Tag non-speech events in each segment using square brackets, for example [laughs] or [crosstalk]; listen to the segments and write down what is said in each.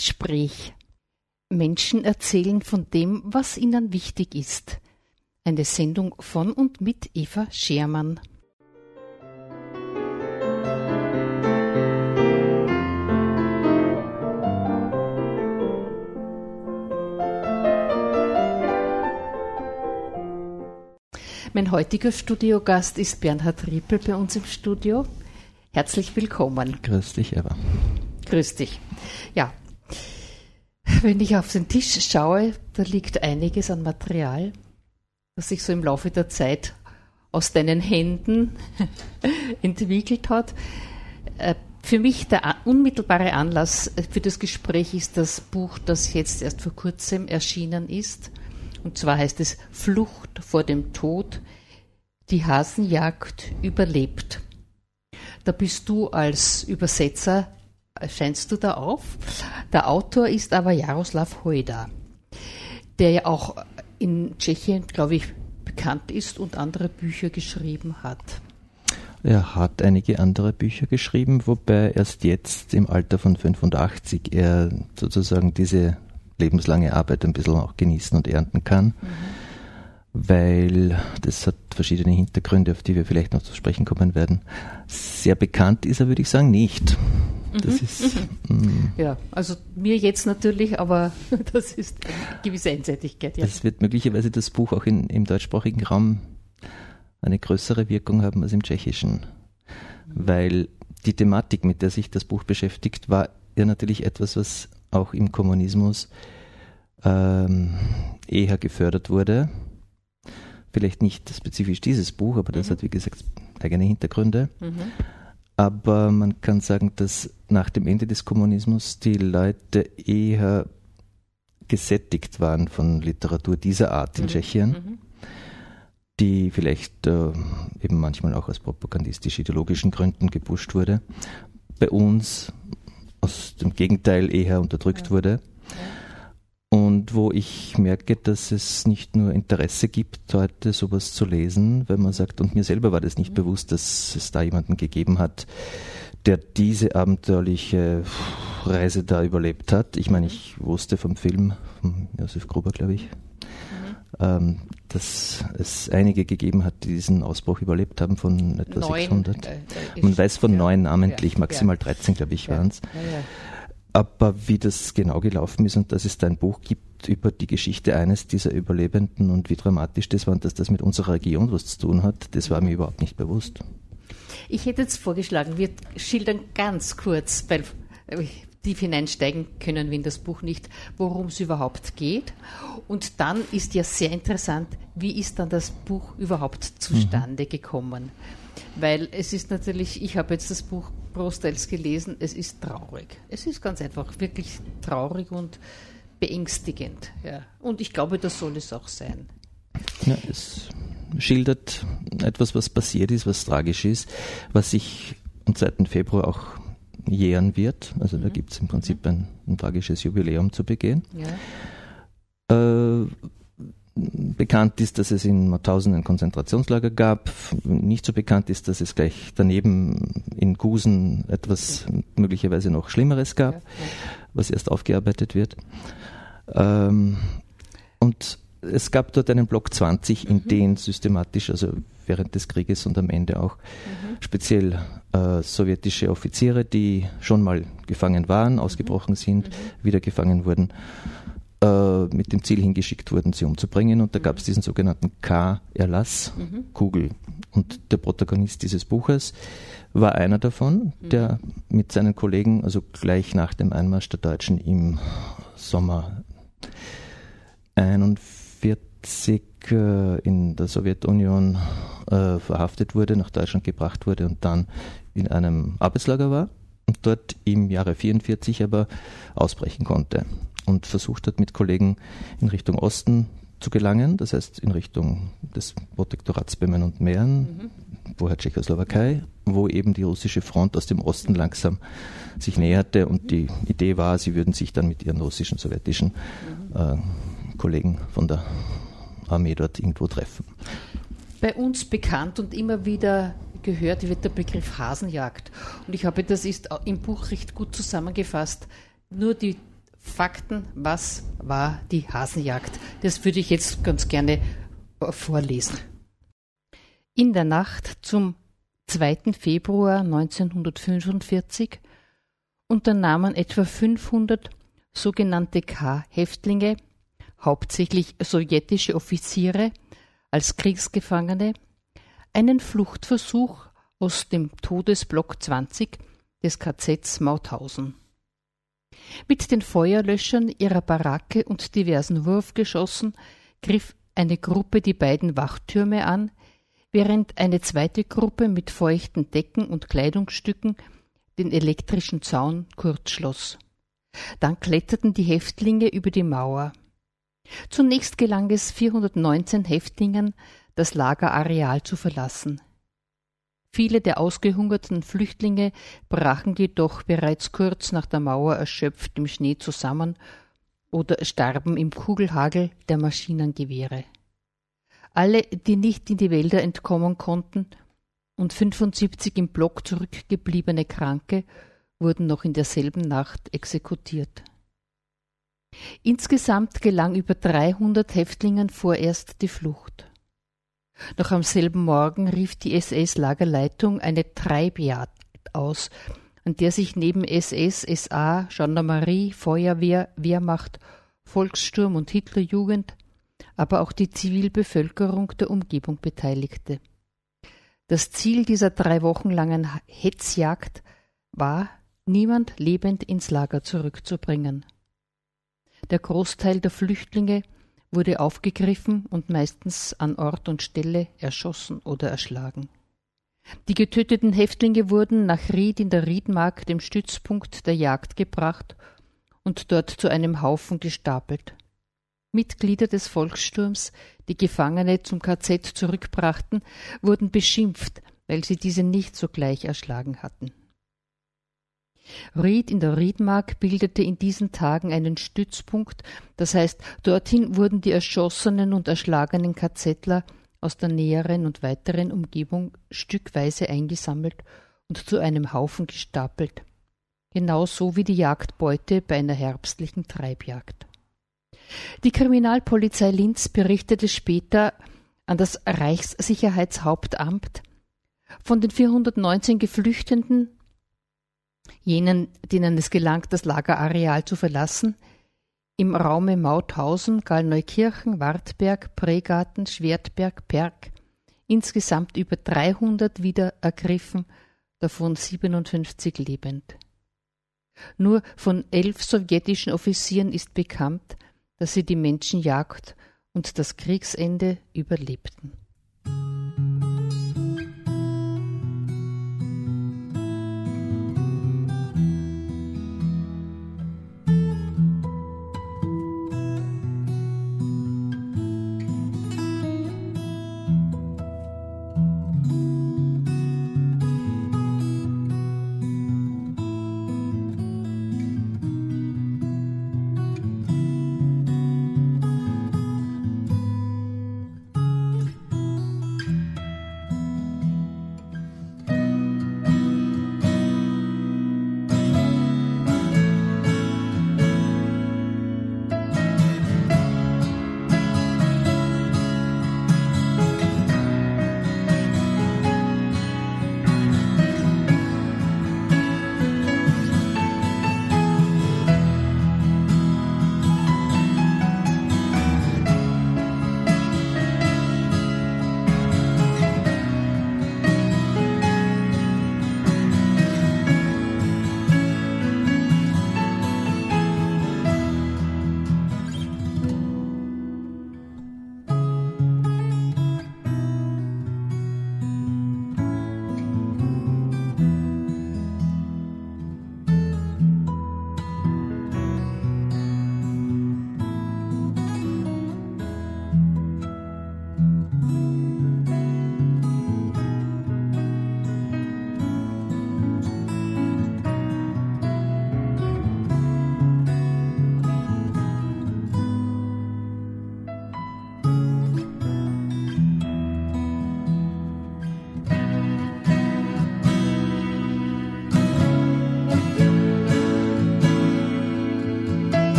Gespräch. Menschen erzählen von dem, was ihnen wichtig ist. Eine Sendung von und mit Eva Schermann. Mein heutiger Studiogast ist Bernhard Riepel bei uns im Studio. Herzlich willkommen. Grüß dich, Eva. Grüß dich. Ja, [laughs] wenn ich auf den Tisch schaue, da liegt einiges an Material, das sich so im Laufe der Zeit aus deinen Händen [laughs] entwickelt hat. Äh, für mich der unmittelbare Anlass für das Gespräch ist das Buch, das jetzt erst vor kurzem erschienen ist und zwar heißt es Flucht vor dem Tod, die Hasenjagd überlebt. Da bist du als Übersetzer, scheinst du da auf. Der Autor ist aber Jaroslav Hojda, der ja auch in Tschechien, glaube ich, bekannt ist und andere Bücher geschrieben hat. Er hat einige andere Bücher geschrieben, wobei erst jetzt im Alter von 85 er sozusagen diese lebenslange Arbeit ein bisschen auch genießen und ernten kann. Mhm. Weil das hat verschiedene Hintergründe, auf die wir vielleicht noch zu sprechen kommen werden. Sehr bekannt ist er, würde ich sagen, nicht. Das mhm. ist. Mhm. Ja, also mir jetzt natürlich, aber [laughs] das ist eine gewisse Einseitigkeit. Ja. Es wird möglicherweise das Buch auch in, im deutschsprachigen Raum eine größere Wirkung haben als im tschechischen. Weil die Thematik, mit der sich das Buch beschäftigt, war ja natürlich etwas, was auch im Kommunismus ähm, eher gefördert wurde. Vielleicht nicht spezifisch dieses Buch, aber das mhm. hat, wie gesagt, eigene Hintergründe. Mhm. Aber man kann sagen, dass nach dem Ende des Kommunismus die Leute eher gesättigt waren von Literatur dieser Art in mhm. Tschechien, mhm. die vielleicht äh, eben manchmal auch aus propagandistisch-ideologischen Gründen gepusht wurde. Bei uns aus dem Gegenteil eher unterdrückt ja. wurde. Und wo ich merke, dass es nicht nur Interesse gibt, heute sowas zu lesen, wenn man sagt, und mir selber war das nicht mhm. bewusst, dass es da jemanden gegeben hat, der diese abenteuerliche Reise da überlebt hat. Ich meine, mhm. ich wusste vom Film, von Josef Gruber, glaube ich, mhm. ähm, dass es einige gegeben hat, die diesen Ausbruch überlebt haben von etwa neun, 600. Äh, äh, Man weiß von ja, neun namentlich, ja, maximal ja. 13, glaube ich, waren es. Aber wie das genau gelaufen ist und dass es da ein Buch gibt über die Geschichte eines dieser Überlebenden und wie dramatisch das war und dass das mit unserer Region was zu tun hat, das war mir überhaupt nicht bewusst. Ich hätte jetzt vorgeschlagen, wir schildern ganz kurz, weil tief hineinsteigen können wir in das Buch nicht, worum es überhaupt geht. Und dann ist ja sehr interessant, wie ist dann das Buch überhaupt zustande mhm. gekommen? Weil es ist natürlich, ich habe jetzt das Buch großteils gelesen, es ist traurig. Es ist ganz einfach wirklich traurig und beängstigend. Ja. Und ich glaube, das soll es auch sein. Ja, es schildert etwas, was passiert ist, was tragisch ist, was sich am 2. Februar auch jähren wird. Also mhm. da gibt es im Prinzip ein, ein, tragisches Jubiläum zu begehen. Ja. Äh, bekannt ist, dass es in Mauthausen ein Konzentrationslager gab. Nicht so bekannt ist, dass es gleich daneben in Gusen etwas möglicherweise noch Schlimmeres gab, was erst aufgearbeitet wird. Ähm, und es gab dort einen Block 20, in mhm. den systematisch, also während des Krieges und am Ende auch, mhm. speziell äh, sowjetische Offiziere, die schon mal gefangen waren, mhm. ausgebrochen sind, mhm. wieder gefangen wurden, äh, mit dem Ziel hingeschickt wurden, sie umzubringen. Und da gab es diesen sogenannten K-Erlass, mhm. Kugel. Und der Protagonist dieses Buches war einer davon, der mit seinen Kollegen, also gleich nach dem Einmarsch der Deutschen im Sommer 41 1970 äh, in der Sowjetunion äh, verhaftet wurde, nach Deutschland gebracht wurde und dann in einem Arbeitslager war und dort im Jahre 44 aber ausbrechen konnte und versucht hat, mit Kollegen in Richtung Osten zu gelangen, das heißt in Richtung des Protektorats Böhmen und Mähren, mhm. woher Tschechoslowakei, wo eben die russische Front aus dem Osten langsam sich näherte und die Idee war, sie würden sich dann mit ihren russischen, sowjetischen mhm. äh, Kollegen von der Armee dort irgendwo treffen. Bei uns bekannt und immer wieder gehört wird der Begriff Hasenjagd. Und ich habe, das ist im Buch recht gut zusammengefasst, nur die Fakten, was war die Hasenjagd? Das würde ich jetzt ganz gerne vorlesen. In der Nacht zum 2. Februar 1945 unternahmen etwa 500 sogenannte K-Häftlinge, hauptsächlich sowjetische Offiziere, als Kriegsgefangene, einen Fluchtversuch aus dem Todesblock 20 des KZs Mauthausen. Mit den Feuerlöschern ihrer Baracke und diversen Wurfgeschossen griff eine Gruppe die beiden Wachtürme an, während eine zweite Gruppe mit feuchten Decken und Kleidungsstücken den elektrischen Zaun kurz schloss. Dann kletterten die Häftlinge über die Mauer. Zunächst gelang es 419 Häftlingen, das Lagerareal zu verlassen. Viele der ausgehungerten Flüchtlinge brachen jedoch bereits kurz nach der Mauer erschöpft im Schnee zusammen oder starben im Kugelhagel der Maschinengewehre. Alle, die nicht in die Wälder entkommen konnten, und 75 im Block zurückgebliebene Kranke wurden noch in derselben Nacht exekutiert. Insgesamt gelang über 300 Häftlingen vorerst die Flucht. Noch am selben Morgen rief die SS-Lagerleitung eine Treibjagd aus, an der sich neben SS, SA, Gendarmerie, Feuerwehr, Wehrmacht, Volkssturm und Hitlerjugend, aber auch die Zivilbevölkerung der Umgebung beteiligte. Das Ziel dieser drei Wochen langen Hetzjagd war, niemand lebend ins Lager zurückzubringen. Der Großteil der Flüchtlinge wurde aufgegriffen und meistens an Ort und Stelle erschossen oder erschlagen. Die getöteten Häftlinge wurden nach Ried in der Riedmark, dem Stützpunkt der Jagd, gebracht und dort zu einem Haufen gestapelt. Mitglieder des Volkssturms, die Gefangene zum KZ zurückbrachten, wurden beschimpft, weil sie diese nicht sogleich erschlagen hatten. Ried in der Riedmark bildete in diesen Tagen einen Stützpunkt, das heißt, dorthin wurden die erschossenen und erschlagenen KZler aus der näheren und weiteren Umgebung stückweise eingesammelt und zu einem Haufen gestapelt, genauso wie die Jagdbeute bei einer herbstlichen Treibjagd. Die Kriminalpolizei Linz berichtete später an das Reichssicherheitshauptamt. Von den 419 Geflüchteten jenen, denen es gelang, das Lagerareal zu verlassen, im Raume Mauthausen, Gallneukirchen, Wartberg, Pregarten, Schwertberg, Perg, insgesamt über 300 wieder ergriffen, davon 57 lebend. Nur von elf sowjetischen Offizieren ist bekannt, dass sie die Menschenjagd und das Kriegsende überlebten.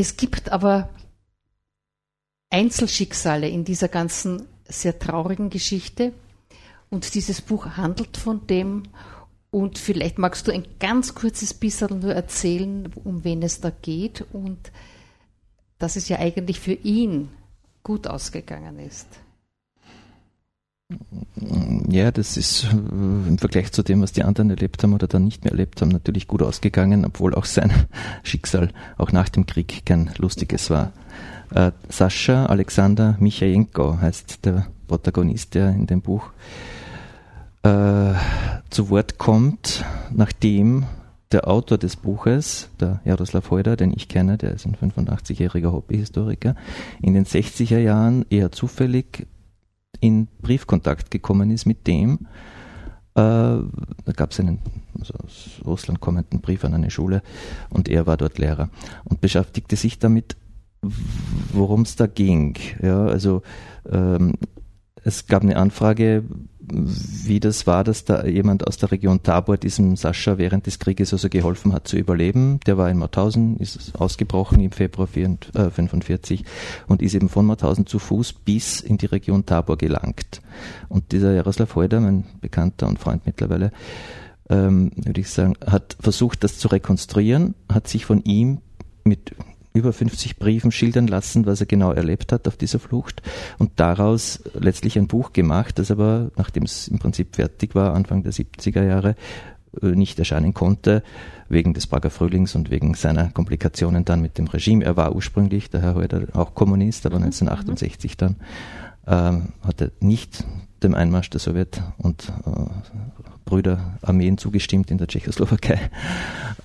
Es gibt aber Einzelschicksale in dieser ganzen sehr traurigen Geschichte. Und dieses Buch handelt von dem. Und vielleicht magst du ein ganz kurzes bisschen nur erzählen, um wen es da geht und dass es ja eigentlich für ihn gut ausgegangen ist. Ja, das ist äh, im Vergleich zu dem, was die anderen erlebt haben oder dann nicht mehr erlebt haben, natürlich gut ausgegangen, obwohl auch sein [laughs] Schicksal auch nach dem Krieg kein lustiges war. Äh, Sascha Alexander Michajenko heißt der Protagonist, der in dem Buch äh, zu Wort kommt, nachdem der Autor des Buches, der Jaroslav Heuder, den ich kenne, der ist ein 85-jähriger Hobbyhistoriker, in den 60er Jahren eher zufällig in Briefkontakt gekommen ist mit dem, äh, da gab es einen also aus Russland kommenden Brief an eine Schule und er war dort Lehrer und beschäftigte sich damit, worum es da ging. Ja, also ähm, es gab eine Anfrage, wie das war, dass da jemand aus der Region Tabor diesem Sascha während des Krieges also geholfen hat zu überleben. Der war in Mauthausen, ist ausgebrochen im Februar 1945 äh, und ist eben von Mauthausen zu Fuß bis in die Region Tabor gelangt. Und dieser Jaroslav Heuder, mein Bekannter und Freund mittlerweile, ähm, würde ich sagen, hat versucht, das zu rekonstruieren, hat sich von ihm mit über 50 Briefen schildern lassen, was er genau erlebt hat auf dieser Flucht und daraus letztlich ein Buch gemacht, das aber, nachdem es im Prinzip fertig war, Anfang der 70er Jahre, äh, nicht erscheinen konnte, wegen des Prager Frühlings und wegen seiner Komplikationen dann mit dem Regime. Er war ursprünglich, der Herr Heuder, auch Kommunist, aber 1968 mhm. dann ähm, hatte nicht dem Einmarsch der Sowjet und äh, Brüderarmeen zugestimmt in der Tschechoslowakei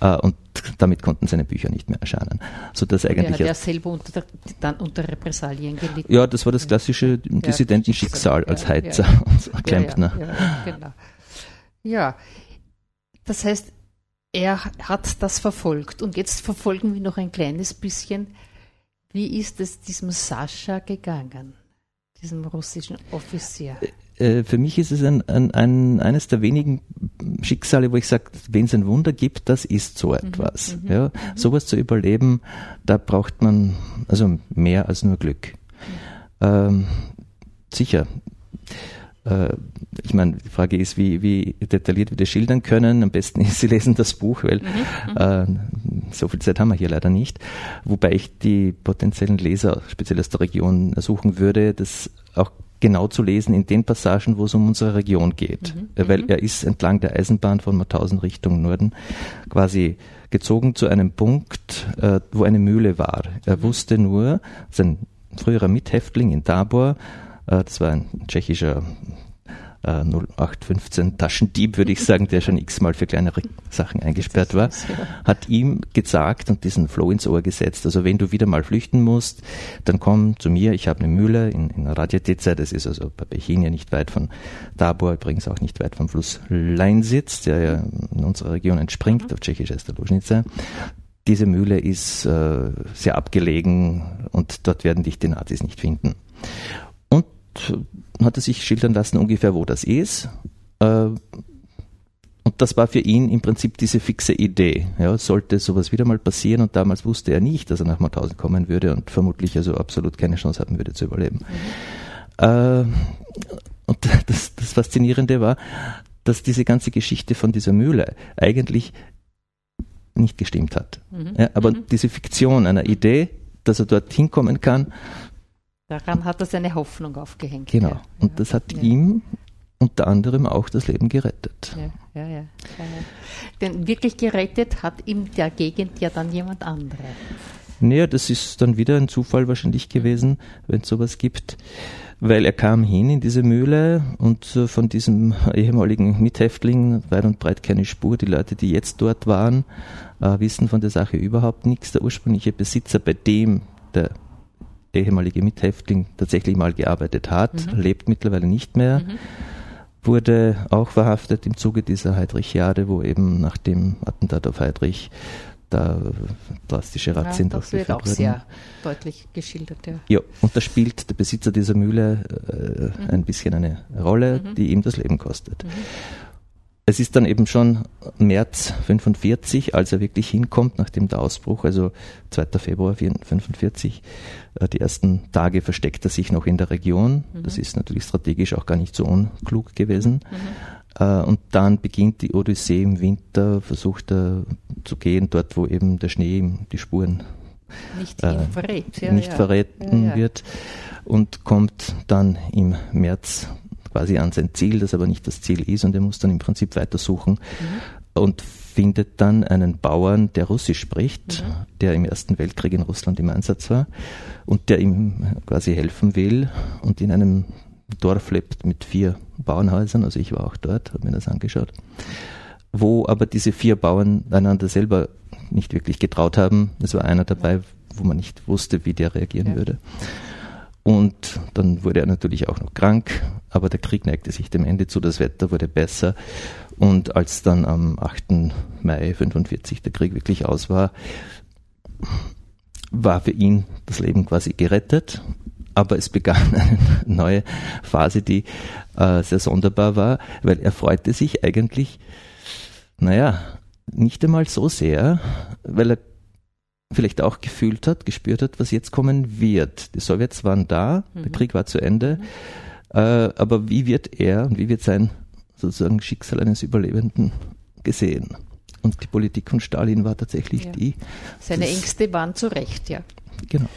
äh, und damit konnten seine Bücher nicht mehr erscheinen. Sodass eigentlich ja, der selber unter, dann unter Repressalien gelitten. Ja, das war das klassische ja, Dissidentenschicksal als Heizer ja, und Klempner. Ja, genau. Ja, das heißt, er hat das verfolgt und jetzt verfolgen wir noch ein kleines bisschen, wie ist es diesem Sascha gegangen? diesem russischen Offizier? Äh, für mich ist es ein, ein, ein, eines der wenigen Schicksale, wo ich sage, wenn es ein Wunder gibt, das ist so mhm, etwas. Mhm, ja, mhm. Sowas zu überleben, da braucht man also mehr als nur Glück. Mhm. Ähm, sicher, äh, ich meine, die Frage ist, wie, wie detailliert wir das schildern können. Am besten ist, Sie lesen das Buch, weil mhm, äh, so viel Zeit haben wir hier leider nicht. Wobei ich die potenziellen Leser, speziell aus der Region, ersuchen würde, das auch genau zu lesen in den Passagen, wo es um unsere Region geht. Mhm, äh, weil mhm. er ist entlang der Eisenbahn von Mauthausen Richtung Norden quasi gezogen zu einem Punkt, äh, wo eine Mühle war. Er mhm. wusste nur, sein früherer Mithäftling in Tabor, äh, das war ein tschechischer 0815 äh, Taschendieb, würde ich sagen, der schon x-mal für kleinere Sachen eingesperrt war, hat ihm gesagt und diesen Flow ins Ohr gesetzt. Also wenn du wieder mal flüchten musst, dann komm zu mir, ich habe eine Mühle in, in Radjetice, das ist also bei Bechinia nicht weit von Tabor, übrigens auch nicht weit vom Fluss Leinsitz, der ja in unserer Region entspringt, auf Tschechisch heißt der Lužnice. Diese Mühle ist äh, sehr abgelegen und dort werden dich die Nazis nicht finden hat er sich schildern lassen, ungefähr wo das ist. Äh, und das war für ihn im Prinzip diese fixe Idee. Ja, sollte sowas wieder mal passieren und damals wusste er nicht, dass er nach Mauthausen kommen würde und vermutlich also absolut keine Chance haben würde zu überleben. Mhm. und [laughs] das, das Faszinierende war, dass diese ganze Geschichte von dieser Mühle eigentlich nicht gestimmt hat. Mhm. Ja, aber mhm. diese Fiktion einer Idee, dass er dort hinkommen kann, Daran hat er seine Hoffnung aufgehängt. Genau. Ja. Und das hat ja. ihm unter anderem auch das Leben gerettet. Ja, ja, ja, Denn wirklich gerettet hat ihm der Gegend ja dann jemand anderer. Naja, das ist dann wieder ein Zufall wahrscheinlich gewesen, wenn es sowas gibt, weil er kam hin in diese Mühle und von diesem ehemaligen Mithäftling weit und breit keine Spur. Die Leute, die jetzt dort waren, äh, wissen von der Sache überhaupt nichts. Der ursprüngliche Besitzer, bei dem der ehemalige Mithäftling tatsächlich mal gearbeitet hat, mhm. lebt mittlerweile nicht mehr. Mhm. Wurde auch verhaftet im Zuge dieser Heidrich-Jade, wo eben nach dem Attentat auf Heidrich da drastische Razzien ja, Das wird auch wurden. sehr deutlich geschildert, ja. Ja, und da spielt der Besitzer dieser Mühle äh, mhm. ein bisschen eine Rolle, mhm. die ihm das Leben kostet. Es ist dann eben schon März 45, als er wirklich hinkommt, nachdem der Ausbruch, also 2. Februar 45, äh, die ersten Tage versteckt er sich noch in der Region. Mhm. Das ist natürlich strategisch auch gar nicht so unklug gewesen. Mhm. Äh, und dann beginnt die Odyssee im Winter, versucht er zu gehen, dort wo eben der Schnee die Spuren nicht, äh, verrät, ja, nicht ja. verräten ja, wird und kommt dann im März quasi an sein Ziel, das aber nicht das Ziel ist und er muss dann im Prinzip weitersuchen mhm. und findet dann einen Bauern, der Russisch spricht, mhm. der im Ersten Weltkrieg in Russland im Einsatz war und der ihm quasi helfen will und in einem Dorf lebt mit vier Bauernhäusern, also ich war auch dort, habe mir das angeschaut, wo aber diese vier Bauern einander selber nicht wirklich getraut haben. Es war einer dabei, wo man nicht wusste, wie der reagieren ja. würde. Und dann wurde er natürlich auch noch krank, aber der Krieg neigte sich dem Ende zu, das Wetter wurde besser. Und als dann am 8. Mai 45 der Krieg wirklich aus war, war für ihn das Leben quasi gerettet. Aber es begann eine [laughs] neue Phase, die äh, sehr sonderbar war, weil er freute sich eigentlich, naja, nicht einmal so sehr, weil er vielleicht auch gefühlt hat, gespürt hat, was jetzt kommen wird. Die Sowjets waren da, mhm. der Krieg war zu Ende, mhm. äh, aber wie wird er und wie wird sein sozusagen Schicksal eines Überlebenden gesehen? Und die Politik von Stalin war tatsächlich ja. die. Seine Ängste waren zu Recht, ja. Genau.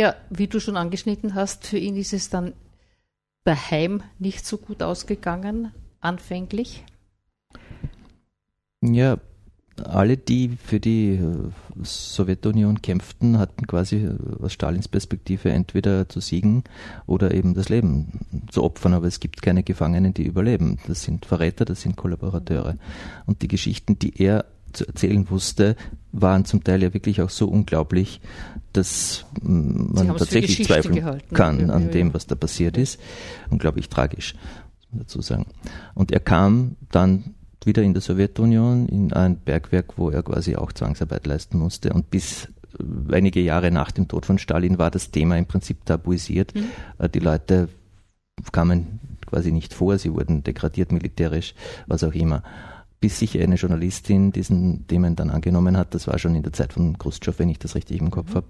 Ja, wie du schon angeschnitten hast, für ihn ist es dann daheim nicht so gut ausgegangen, anfänglich. Ja, alle, die für die äh, Sowjetunion kämpften, hatten quasi äh, aus Stalins Perspektive entweder zu siegen oder eben das Leben zu opfern. Aber es gibt keine Gefangenen, die überleben. Das sind Verräter, das sind Kollaborateure. Und die Geschichten, die er zu erzählen wusste, waren zum Teil ja wirklich auch so unglaublich, dass man tatsächlich zweifeln gehalten. kann ja, an ja, dem, was da passiert ja. ist. Unglaublich tragisch, muss man dazu sagen. Und er kam dann wieder in der Sowjetunion in ein Bergwerk, wo er quasi auch Zwangsarbeit leisten musste. Und bis einige Jahre nach dem Tod von Stalin war das Thema im Prinzip tabuisiert. Mhm. Äh, die Leute kamen quasi nicht vor, sie wurden degradiert militärisch, was auch immer. Bis sich eine Journalistin diesen Themen dann angenommen hat, das war schon in der Zeit von Khrushchev, wenn ich das richtig im Kopf mhm. habe,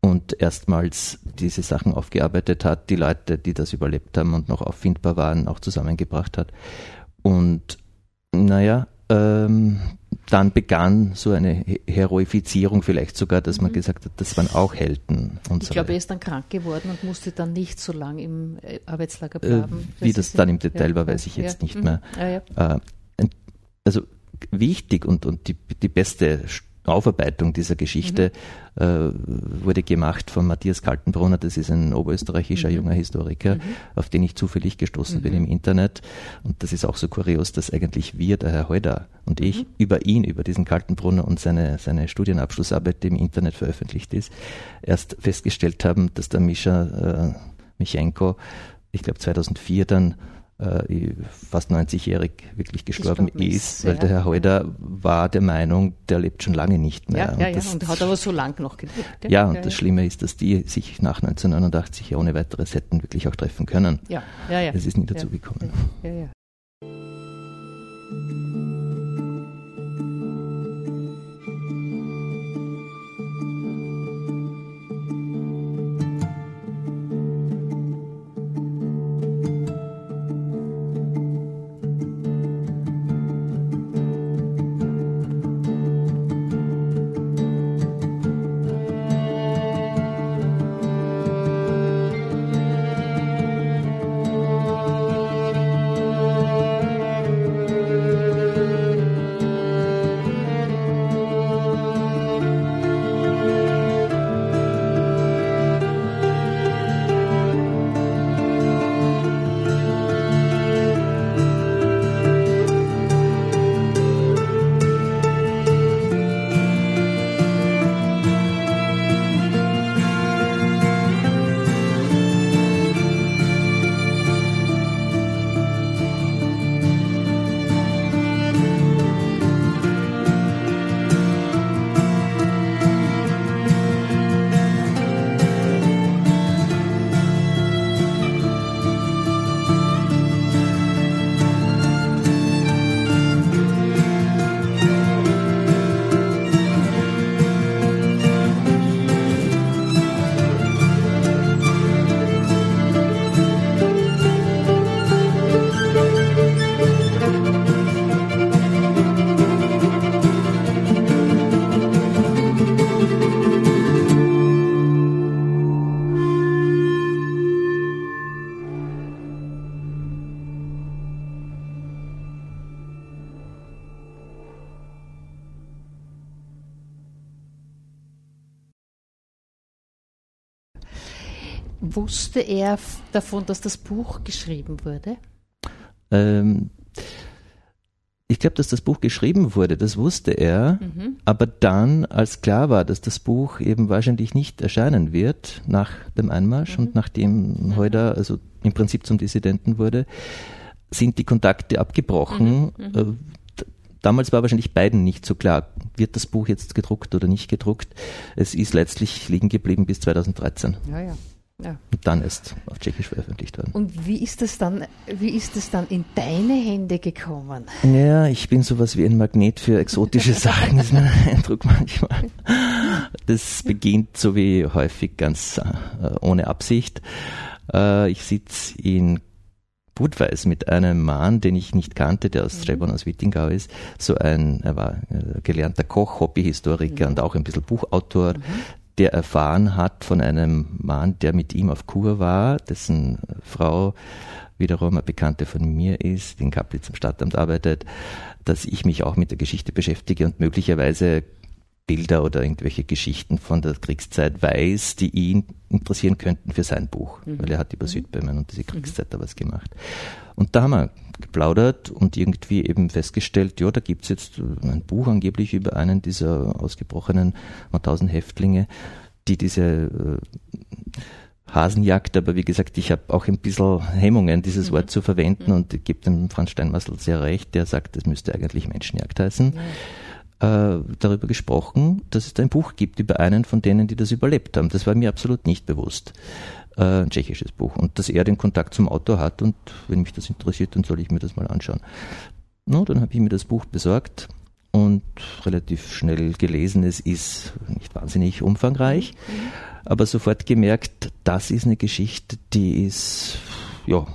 und erstmals diese Sachen aufgearbeitet hat, die Leute, die das überlebt haben und noch auffindbar waren, auch zusammengebracht hat. Und naja, ähm, dann begann so eine Heroifizierung vielleicht sogar, dass mhm. man gesagt hat, das waren auch Helden. ich so glaube, er ist dann krank geworden und musste dann nicht so lange im äh, Arbeitslager bleiben. Äh, wie das dann im Detail ja, war, weiß ich jetzt ja, nicht mhm. mehr. Ja, äh, also wichtig und, und die, die beste Aufarbeitung dieser Geschichte mhm. äh, wurde gemacht von Matthias Kaltenbrunner, das ist ein oberösterreichischer mhm. junger Historiker, mhm. auf den ich zufällig gestoßen bin mhm. im Internet. Und das ist auch so kurios, dass eigentlich wir, der Herr Heuder und ich, mhm. über ihn, über diesen Kaltenbrunner und seine, seine Studienabschlussarbeit, die im Internet veröffentlicht ist, erst festgestellt haben, dass der Mischa äh, Michenko, ich glaube 2004 dann äh, fast 90-jährig wirklich gestorben, gestorben ist, weil ja. der Herr Heuder war der Meinung, der lebt schon lange nicht mehr. Ja, ja, und, das, ja, und hat aber so lang noch gelebt. Ja, ja und ja, das Schlimme ist, dass die sich nach 1989 ohne weiteres hätten wirklich auch treffen können. Ja, ja, ja. Es ist nie dazu gekommen. Ja, ja. Wusste er davon, dass das Buch geschrieben wurde? Ähm, ich glaube, dass das Buch geschrieben wurde, das wusste er, mhm. aber dann, als klar war, dass das Buch eben wahrscheinlich nicht erscheinen wird nach dem Einmarsch mhm. und nachdem mhm. Heuder also im Prinzip zum Dissidenten wurde, sind die Kontakte abgebrochen. Mhm. Mhm. Äh, damals war wahrscheinlich beiden nicht so klar, wird das Buch jetzt gedruckt oder nicht gedruckt. Es ist letztlich liegen geblieben bis 2013. Ja, ja. Ja. Und dann erst auf Tschechisch veröffentlicht worden. Und wie ist es dann, wie ist es dann in deine Hände gekommen? Ja, ich bin sowas wie ein Magnet für exotische [laughs] Sachen, ist mein Eindruck manchmal. Das beginnt so wie häufig ganz äh, ohne Absicht. Äh, ich sitze in Budweis mit einem Mann, den ich nicht kannte, der aus mhm. Strebon aus Wittingau ist, so ein, er war äh, gelernter Koch, Hobbyhistoriker mhm. und auch ein bisschen Buchautor, mhm der erfahren hat von einem Mann, der mit ihm auf Kur war, dessen Frau wiederum eine Bekannte von mir ist, die in Kaplitz im Stadtamt arbeitet, dass ich mich auch mit der Geschichte beschäftige und möglicherweise Bilder oder irgendwelche Geschichten von der Kriegszeit weiß, die ihn interessieren könnten für sein Buch, mhm. weil er hat über mhm. Südböhmen und diese Kriegszeit mhm. da was gemacht. Und da haben wir geplaudert und irgendwie eben festgestellt, ja, da gibt's jetzt ein Buch angeblich über einen dieser ausgebrochenen Mauthausen-Häftlinge, die diese äh, Hasenjagd, aber wie gesagt, ich habe auch ein bisschen Hemmungen, dieses mhm. Wort zu verwenden mhm. und gebe dem Franz Steinmassel sehr recht, der sagt, es müsste eigentlich Menschenjagd heißen. Ja äh, darüber gesprochen, dass es ein Buch gibt über einen von denen, die das überlebt haben. Das war mir absolut nicht bewusst. Äh, ein tschechisches Buch. Und dass er den Kontakt zum Autor hat und wenn mich das interessiert, dann soll ich mir das mal anschauen. No, dann habe ich mir das Buch besorgt und relativ schnell gelesen. Es ist nicht wahnsinnig umfangreich, aber sofort gemerkt, das ist eine Geschichte, die ist, ja,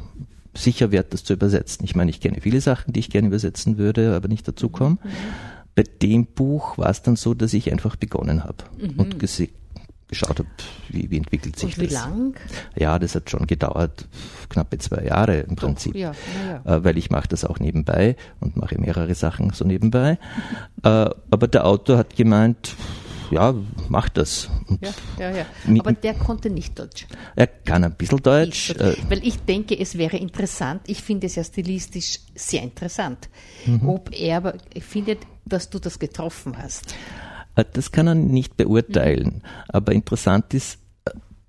sicher wert, das zu übersetzen. Ich meine, ich kenne viele Sachen, die ich gerne übersetzen würde, aber nicht dazu komme. Mhm bei dem Buch war es dann so, dass ich einfach begonnen habe mhm. und geschaut habe, wie, wie entwickelt sich und wie das. Wie lang? Ja, das hat schon gedauert, knappe zwei Jahre im Prinzip, Doch, ja, ja. Äh, weil ich mache das auch nebenbei und mache mehrere Sachen so nebenbei. [laughs] äh, aber der Autor hat gemeint, ja, mach das. Ja, ja, ja. Aber der konnte nicht Deutsch. Er kann ein bisschen Deutsch. Äh, Weil ich denke, es wäre interessant, ich finde es ja stilistisch sehr interessant, mhm. ob er aber findet, dass du das getroffen hast. Äh, das kann er nicht beurteilen. Aber interessant ist,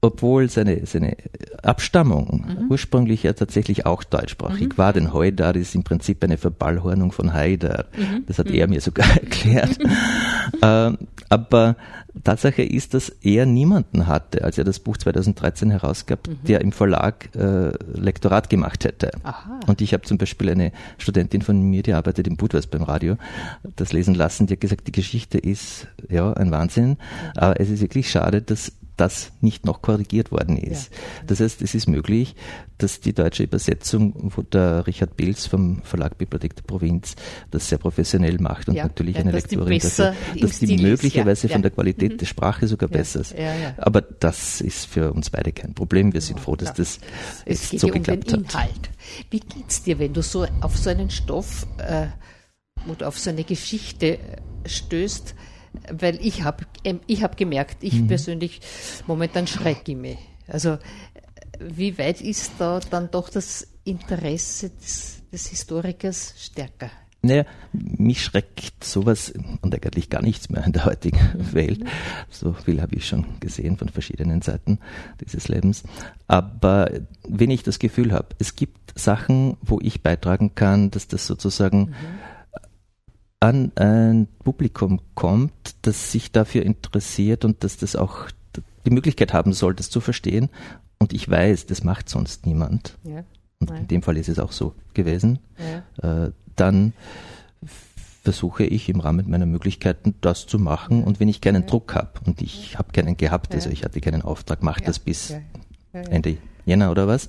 obwohl seine, seine Abstammung mhm. ursprünglich ja tatsächlich auch deutschsprachig mhm. war, denn Heudar ist im Prinzip eine Verballhornung von Haidar. Mhm. Das hat er mir sogar [laughs] erklärt. [laughs] ähm, aber Tatsache ist, dass er niemanden hatte, als er das Buch 2013 herausgab, mhm. der im Verlag äh, Lektorat gemacht hätte. Aha. Und ich habe zum Beispiel eine Studentin von mir, die arbeitet im Budweis beim Radio, das lesen lassen, die hat gesagt, die Geschichte ist ja ein Wahnsinn, aber es ist wirklich schade, dass das nicht noch korrigiert worden ist. Ja. Das heißt, es ist möglich, dass die deutsche Übersetzung, wo der Richard Bilz vom Verlag Bibliothek der Provinz das sehr professionell macht und ja, natürlich ja, eine Lektorin, dass, dass die möglicherweise von der Qualität mhm. der Sprache sogar besser ist. Aber das ist für uns beide kein Problem. Wir sind froh, dass das es so um geklappt den Inhalt. Hat. Wie geht's dir, wenn du so auf so einen Stoff äh, oder auf so eine Geschichte stößt? Weil ich habe ähm, ich hab gemerkt, ich mhm. persönlich momentan schrecke mich. Also wie weit ist da dann doch das Interesse des, des Historikers stärker? Naja, mich schreckt sowas und eigentlich gar nichts mehr in der heutigen mhm. Welt. So viel habe ich schon gesehen von verschiedenen Seiten dieses Lebens. Aber wenn ich das Gefühl habe, es gibt Sachen, wo ich beitragen kann, dass das sozusagen mhm an ein Publikum kommt, das sich dafür interessiert und dass das auch die Möglichkeit haben soll, das zu verstehen. Und ich weiß, das macht sonst niemand. Ja. Und Nein. in dem Fall ist es auch so gewesen. Ja. Äh, dann versuche ich im Rahmen meiner Möglichkeiten das zu machen. Und wenn ich keinen ja. Druck habe, und ich habe keinen gehabt, also ich hatte keinen Auftrag, mach das bis Ende Jänner oder was,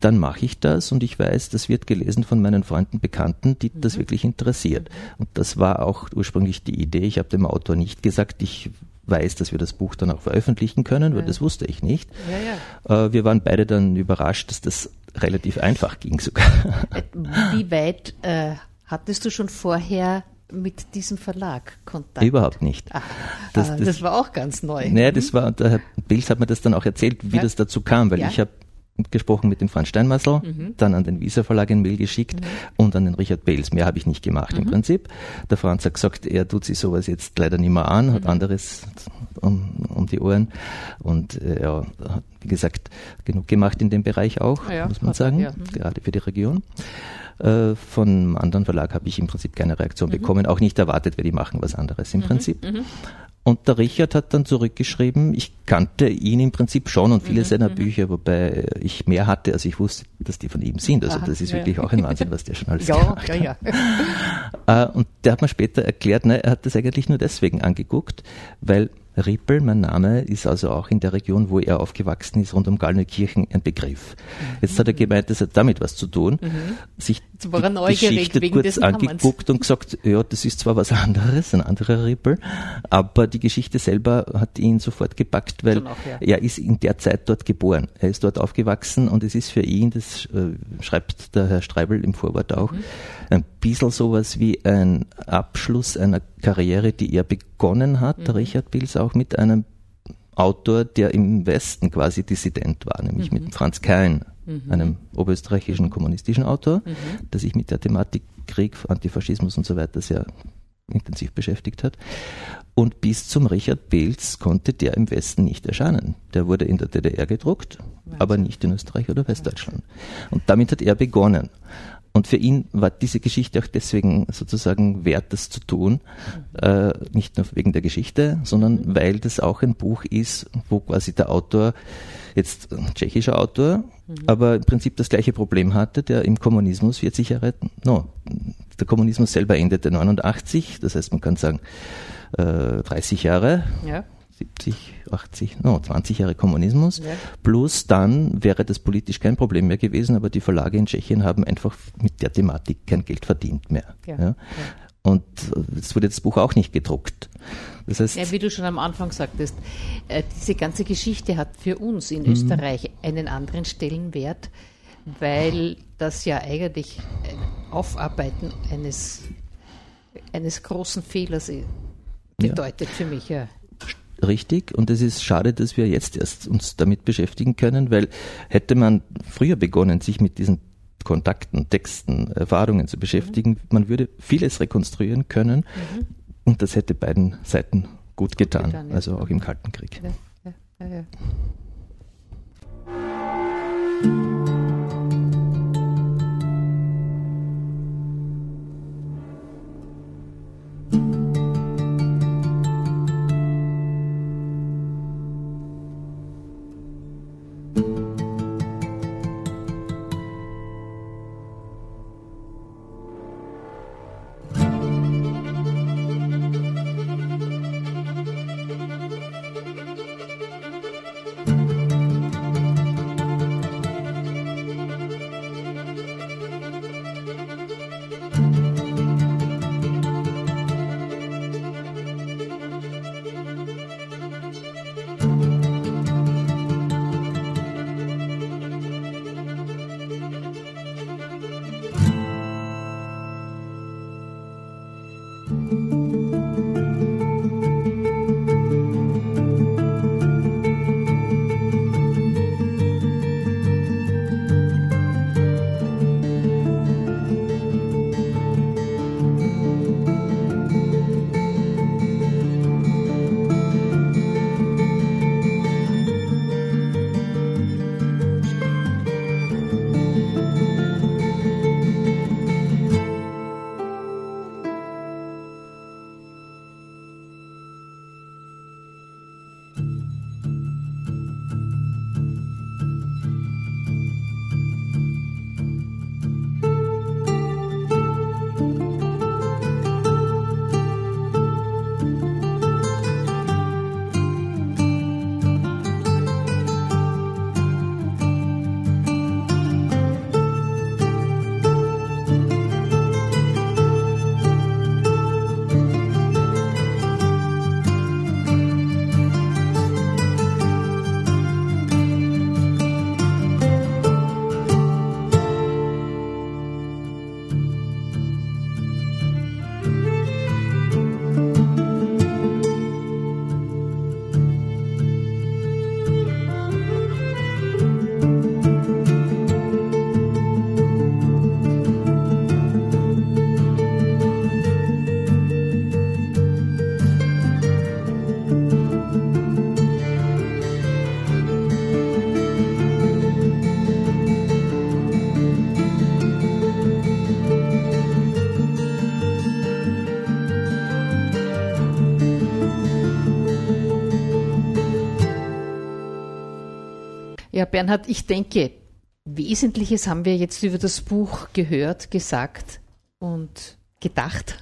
dann mache ich das und ich weiß, das wird gelesen von meinen Freunden, Bekannten, die mhm. das wirklich interessiert. Und das war auch ursprünglich die Idee. Ich habe dem Autor nicht gesagt, ich weiß, dass wir das Buch dann auch veröffentlichen können, weil ja. das wusste ich nicht. Ja, ja. Äh, wir waren beide dann überrascht, dass das relativ einfach ging sogar. Äh, wie weit äh, hattest du schon vorher mit diesem Verlag Kontakt? Überhaupt nicht. Ach, das, das, das, war auch ganz neu. Naja, das war, der Herr Bilz hat mir das dann auch erzählt, wie das dazu kam, weil ich habe gesprochen mit dem Franz Steinmassel, mhm. dann an den Wieser Verlag ein Mail geschickt mhm. und an den Richard Bales. Mehr habe ich nicht gemacht mhm. im Prinzip. Der Franz hat gesagt, er tut sich sowas jetzt leider nicht mehr an, hat mhm. anderes um, um die Ohren und äh, er hat, wie gesagt, genug gemacht in dem Bereich auch, ja, muss man sagen, ja. Gerade für die Region. Äh, von einem anderen Verlag habe ich im Prinzip keine Reaktion mhm. bekommen, auch nicht erwartet, weil die machen was anderes im Prinzip. Und der Richard hat dann zurückgeschrieben, ich kannte ihn im Prinzip schon und viele mhm, seiner mhm. Bücher, wobei ich mehr hatte, als ich wusste, dass die von ihm sind. Also das ist ja. wirklich auch ein Wahnsinn, was der schon alles ja, gemacht ja, ja. hat. Äh, und der hat mir später erklärt, ne, er hat das eigentlich nur deswegen angeguckt, weil Rippel, mein Name, ist also auch in der Region, wo er aufgewachsen ist, rund um Gallneukirchen ein Begriff. Mhm. Jetzt hat er gemeint, das hat damit was zu tun, mhm. sich die Geschichte kurz angeguckt und gesagt, ja, das ist zwar was [laughs] anderes, ein anderer Rippel, aber die Geschichte selber hat ihn sofort gepackt, weil auch, ja. er ist in der Zeit dort geboren. Er ist dort aufgewachsen und es ist für ihn, das äh, schreibt der Herr Streibel im Vorwort auch, mhm. ein bisschen sowas wie ein Abschluss einer Karriere, die er begonnen hat, mhm. Richard Pils auch mit einem Autor, der im Westen quasi Dissident war, nämlich mhm. mit Franz Kein, mhm. einem oberösterreichischen kommunistischen Autor, mhm. der sich mit der Thematik Krieg, Antifaschismus und so weiter sehr intensiv beschäftigt hat. Und bis zum Richard Beels konnte der im Westen nicht erscheinen. Der wurde in der DDR gedruckt, aber nicht in Österreich oder Westdeutschland. Und damit hat er begonnen. Und für ihn war diese Geschichte auch deswegen sozusagen wert, das zu tun. Äh, nicht nur wegen der Geschichte, sondern mhm. weil das auch ein Buch ist, wo quasi der Autor, jetzt ein tschechischer Autor, mhm. aber im Prinzip das gleiche Problem hatte, der im Kommunismus 40 Jahre, no, der Kommunismus selber endete 89, das heißt man kann sagen äh, 30 Jahre. Ja 70, 80, no, 20 Jahre Kommunismus. Ja. Plus dann wäre das politisch kein Problem mehr gewesen, aber die Verlage in Tschechien haben einfach mit der Thematik kein Geld verdient mehr. Ja. ja. Und es wurde das Buch auch nicht gedruckt. Das heißt, ja, wie du schon am Anfang sagtest, äh, diese ganze Geschichte hat für uns in mhm. Österreich einen anderen Stellenwert, weil das ja eigentlich ein Aufarbeiten eines, eines großen Fehlers bedeutet ja. für mich. Ja richtig und es ist schade, dass wir jetzt erst uns damit beschäftigen können, weil hätte man früher begonnen, sich mit diesen Kontakten, Texten, Erfahrungen zu beschäftigen, mhm. man würde vieles rekonstruieren können mhm. und das hätte beiden Seiten gut getan, gut getan ja. also auch im Kalten Krieg. Ja, ja, Bernhard, ich denke, Wesentliches haben wir jetzt über das Buch gehört, gesagt und gedacht.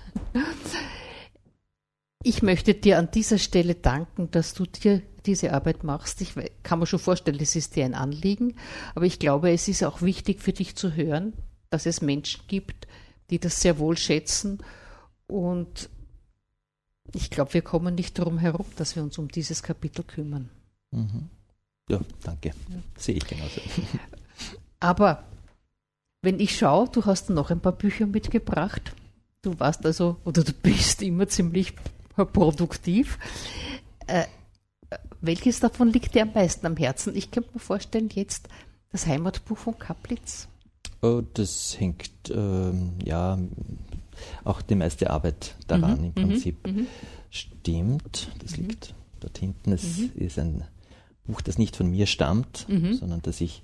Ich möchte dir an dieser Stelle danken, dass du dir diese Arbeit machst. Ich kann mir schon vorstellen, es ist dir ein Anliegen, aber ich glaube, es ist auch wichtig für dich zu hören, dass es Menschen gibt, die das sehr wohl schätzen und ich glaube, wir kommen nicht darum herum, dass wir uns um dieses Kapitel kümmern. Mhm. Ja, danke. Ja. Sehe ich genauso. [laughs] Aber wenn ich schaue, du hast noch ein paar Bücher mitgebracht. Du warst also, oder du bist immer ziemlich produktiv. Äh, welches davon liegt dir am meisten am Herzen? Ich könnte mir vorstellen, jetzt das Heimatbuch von Kaplitz. Oh, das hängt ähm, ja auch die meiste Arbeit daran mhm, im mhm, Prinzip. Mhm. Stimmt, das mhm. liegt dort hinten. Es mhm. ist ein Buch, das nicht von mir stammt, mhm. sondern das ich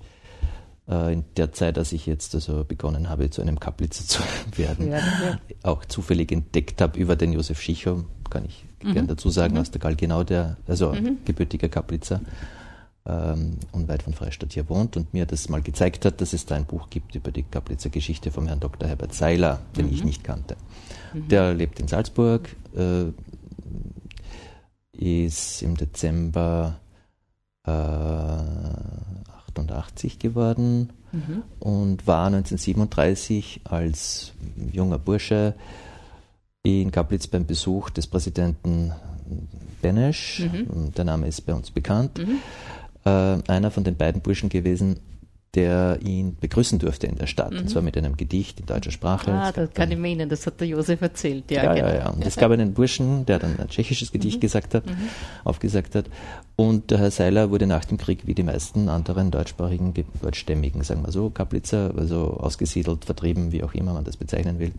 äh, in der Zeit, als ich jetzt also begonnen habe, zu einem Kaplitzer zu [laughs] werden, ja, ja. auch zufällig entdeckt habe über den Josef Schicho, kann ich mhm. gern dazu sagen, mhm. aus der Galgenau, der, also mhm. gebürtiger Kaplitzer ähm, unweit von Freistadt hier wohnt und mir das mal gezeigt hat, dass es da ein Buch gibt über die Kaplitzer Geschichte vom Herrn Dr. Herbert Seiler, den ich mhm. nicht kannte. Mhm. Der lebt in Salzburg, äh, ist im Dezember äh, 88 geworden mhm. und war 1937 als junger Bursche in Kaplitz beim Besuch des Präsidenten Benesch, mhm. der Name ist bei uns bekannt, mhm. äh, einer von den beiden Burschen gewesen, der ihn begrüßen durfte in der Stadt. Mhm. Und zwar mit einem Gedicht in deutscher Sprache. Ah, das kann ich meinen, das hat der Josef erzählt. Ja, ja, genau. ja, ja. Und es gab einen Burschen, der dann ein tschechisches Gedicht mhm. gesagt hat, mhm. aufgesagt hat. Und der Herr Seiler wurde nach dem Krieg, wie die meisten anderen deutschsprachigen, deutschstämmigen, sagen wir so, Kaplitzer, also ausgesiedelt, vertrieben, wie auch immer man das bezeichnen will,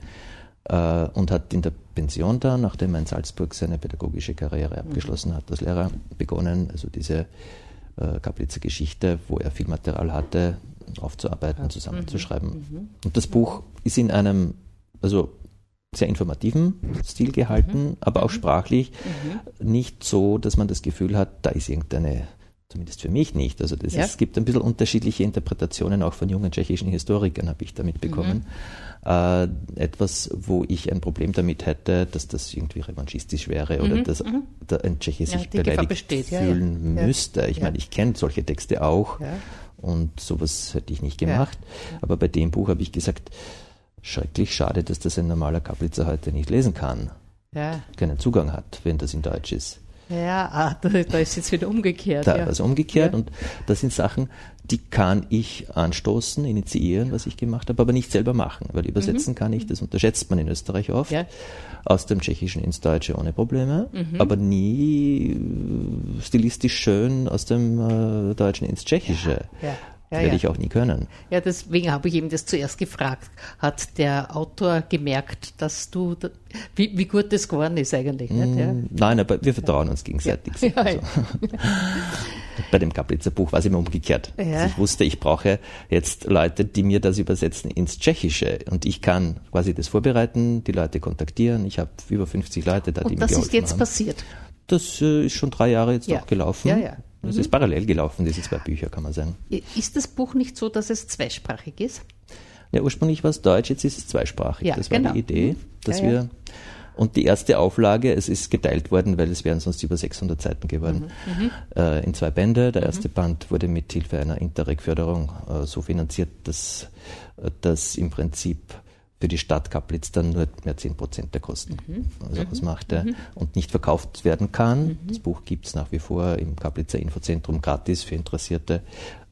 äh, und hat in der Pension dann, nachdem er in Salzburg seine pädagogische Karriere mhm. abgeschlossen hat, als Lehrer begonnen, also diese äh, Kaplitzer Geschichte, wo er viel Material hatte, aufzuarbeiten, zusammenzuschreiben. Mhm. mhm. Und das Buch ist in einem, also sehr informativen Stil gehalten, mhm. aber auch mhm. sprachlich mhm. nicht so, dass man das Gefühl hat, da ist irgendeine zumindest für mich nicht. Also das ja. ist, es gibt ein bisschen unterschiedliche Interpretationen auch von jungen tschechischen Historikern, habe ich damit bekommen. Mhm. Äh, etwas, wo ich ein Problem damit hätte, dass das irgendwie revanchistisch wäre oder mhm. dass mhm. ein Tscheche sich ja, beleidigt besteht. fühlen ja, müsste. Ich meine, ich kenne solche Texte auch und sowas hätte ich nicht gemacht. Aber bei dem Buch habe ich gesagt, schrecklich schade, dass das ein normaler Kaplitzer heute nicht lesen kann. Keinen Zugang hat, wenn das in Deutsch ist. Ja, ah, da, da, ist jetzt wieder umgekehrt. Da ja. ist umgekehrt ja. und das sind Sachen, die kann ich anstoßen, initiieren, was ich gemacht habe, aber nicht selber machen, weil übersetzen mhm. kann ich, das unterschätzt man in Österreich oft, ja. aus dem Tschechischen ins Deutsche ohne Probleme, mhm. aber nie äh, stilistisch schön aus dem äh, Deutschen ins Tschechische. Ja. Ja, werde ja. ich auch nie können. Ja, deswegen habe ich eben das zuerst gefragt. Hat der Autor gemerkt, dass du, wie, wie gut das geworden ist eigentlich? Mm, ja. Nein, aber wir vertrauen uns gegenseitig. Also. [laughs] Bei dem Kaplitzer Buch war es immer umgekehrt. Also ich wusste, ich brauche jetzt Leute, die mir das übersetzen ins Tschechische und ich kann quasi das vorbereiten, die Leute kontaktieren. Ich habe über 50 Leute da, und die mir geholfen haben. das ist jetzt haben. passiert? Das äh, ist schon drei Jahre jetzt auch gelaufen. Ja, ja. Es mhm. ist parallel gelaufen, diese zwei Bücher, kann man sagen. Ist das Buch nicht so, dass es zweisprachig ist? Ja, ursprünglich war es Deutsch, jetzt ist es zweisprachig. Ja, das war genau. die Idee, mhm. dass ja, wir. Und die erste Auflage, es ist geteilt worden, weil es wären sonst über 600 Seiten geworden, mhm. mhm. äh, in zwei Bände. Der erste mhm. Band wurde mit Hilfe einer Interreg-Förderung äh, so finanziert, dass äh, das im Prinzip für die Stadt Kaplitz dann nur mehr 10 Prozent der Kosten mhm. also mhm. ausmachte mhm. und nicht verkauft werden kann. Mhm. Das Buch gibt es nach wie vor im Kaplitzer Infozentrum gratis für Interessierte.